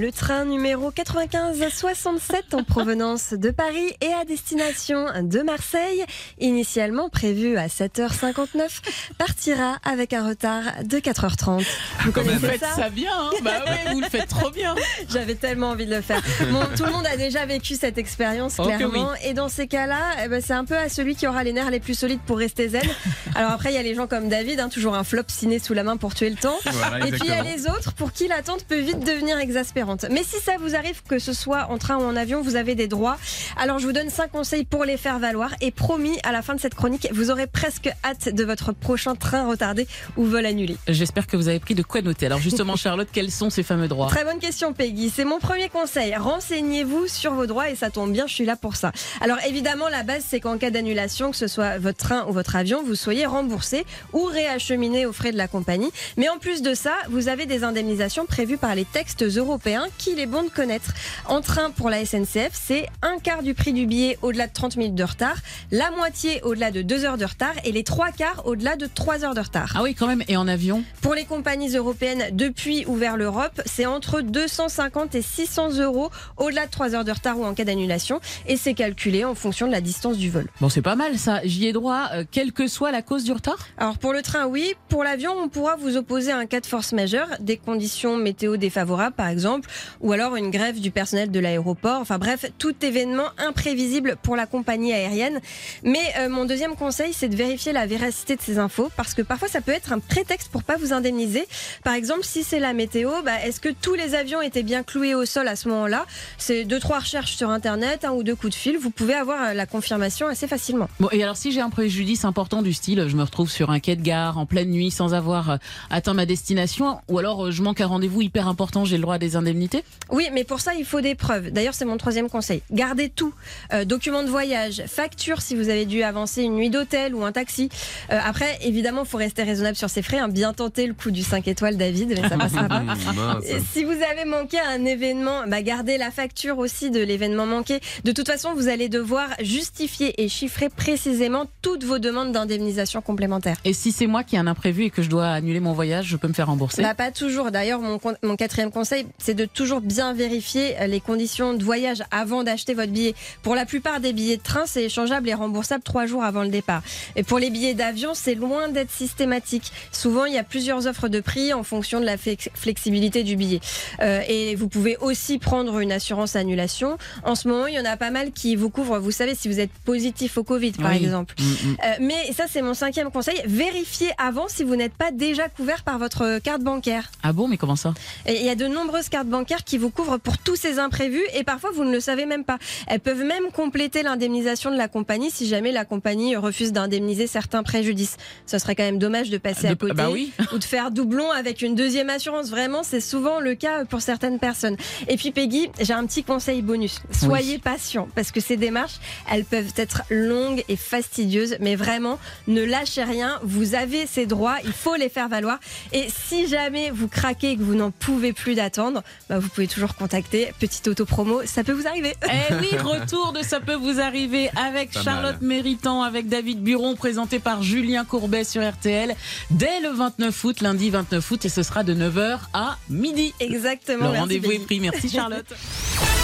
Le train numéro 95-67 en provenance de Paris et à destination de Marseille, initialement prévu à 7h59, partira avec un retard de 4h30. Vous Quand connaissez ça ça bien, hein bah ouais, vous le faites trop bien. J'avais tellement envie de le faire. Bon, tout le monde a déjà vécu cette expérience, Oh clairement. Et dans ces cas-là, eh ben, c'est un peu à celui qui aura les nerfs les plus solides pour rester zen. Alors après, il y a les gens comme David, hein, toujours un flop ciné sous la main pour tuer le temps. Voilà, Et puis il y a les autres pour qui l'attente peut vite devenir exaspérante. Mais si ça vous arrive, que ce soit en train ou en avion, vous avez des droits. Alors je vous donne 5 conseils pour les faire valoir. Et promis, à la fin de cette chronique, vous aurez presque hâte de votre prochain train retardé ou vol annulé. J'espère que vous avez pris de quoi noter. Alors justement, Charlotte, quels sont ces fameux droits? Très bonne question, Peggy. C'est mon premier conseil. Renseignez-vous sur vos droits et ça tombe bien, je suis là pour ça. Alors évidemment, la base, c'est qu'en cas d'annulation, que ce soit votre train ou votre avion, vous soyez remboursé ou réacheminé aux frais de la compagnie. Mais en plus de ça, vous avez des indemnisations prévues par les textes européens qu'il est bon de connaître. En train pour la SNCF, c'est un quart du prix du billet au-delà de 30 minutes de retard, la moitié au-delà de 2 heures de retard et les trois quarts au-delà de 3 heures de retard. Ah oui, quand même. Et en avion Pour les compagnies européennes depuis ou vers l'Europe, c'est entre 250 et 600 euros au-delà de 3 heures de retard ou en cas d'annulation. Et c'est calculé en fonction de la distance du vol. Bon, c'est pas mal ça. J'y ai droit, euh, quelle que soit la cause du retard? Alors pour le train, oui. Pour l'avion, on pourra vous opposer un cas de force majeure, des conditions météo défavorables par exemple, ou alors une grève du personnel de l'aéroport. Enfin bref, tout événement imprévisible pour la compagnie aérienne. Mais euh, mon deuxième conseil, c'est de vérifier la véracité de ces infos, parce que parfois ça peut être un prétexte pour pas vous indemniser. Par exemple, si c'est la météo, bah, est-ce que tous les avions étaient bien cloués au sol à ce moment-là? C'est deux trois recherches sur internet, un ou deux coups de fil. Vous pouvez avoir euh, la confirmation assez facilement. Bon, et alors si j'ai un préjudice important du style, je me retrouve sur un quai de gare en pleine nuit sans avoir euh, atteint ma destination, ou alors je manque un rendez-vous hyper important, j'ai le droit à des indemnités Oui, mais pour ça, il faut des preuves. D'ailleurs, c'est mon troisième conseil. Gardez tout. Euh, documents de voyage, facture si vous avez dû avancer une nuit d'hôtel ou un taxi. Euh, après, évidemment, il faut rester raisonnable sur ses frais. hein. Bien tenter le coup du 5 étoiles, David, mais ça passera pas. Mince. Et Si vous avez manqué à un événement, bah gardez la facture aussi de l'événement manqué. De toute façon, vous allez devoir justifier et chiffrer précisément toutes vos demandes d'indemnisation complémentaire. Et si c'est moi qui ai un imprévu et que je dois annuler mon voyage, je peux me faire rembourser Bah, pas toujours. D'ailleurs, mon quatrième conseil, c'est de toujours bien vérifier les conditions de voyage avant d'acheter votre billet. Pour la plupart des billets de train, c'est échangeable et remboursable trois jours avant le départ. Et pour les billets d'avion, c'est loin d'être systématique. Souvent, il y a plusieurs offres de prix en fonction de la flex- flexibilité du billet. Euh, et vous pouvez aussi prendre une assurance annulation. En ce moment, il y en a pas mal qui vous couvrent. Vous savez, si vous êtes positif au Covid, par Oui. exemple. Mm, mm. Euh, mais ça, c'est mon cinquième conseil. Vérifiez avant si vous n'êtes pas déjà couvert par votre carte bancaire. Ah bon, mais comment ça? Il y a de nombreuses cartes bancaires qui vous couvrent pour tous ces imprévus et parfois vous ne le savez même pas. Elles peuvent même compléter l'indemnisation de la compagnie si jamais la compagnie refuse d'indemniser certains préjudices. Ce serait quand même dommage de passer à côté Bah oui. ou de faire doublon avec une deuxième assurance. Vraiment, c'est souvent le cas pour certaines personnes. Et puis Peggy, j'ai un petit conseil bonus. Soyez patient parce que ces démarches, elles peuvent être longues et fastidieuses, mais vraiment, ne lâchez rien. Vous avez ces droits, il faut les faire valoir. Et si jamais vous craquez et que vous n'en pouvez plus d'attendre, bah, vous pouvez toujours contacter Petite Auto Promo, ça peut vous arriver. Eh oui, retour de Ça peut vous arriver avec Pas Charlotte mal. Méritant, avec David Buron, présenté par Julien Courbet sur RTL, dès le 29 août, lundi 29 août, et ce sera de 9h à midi. Exactement. Le rendez-vous est pris. Merci Charlotte.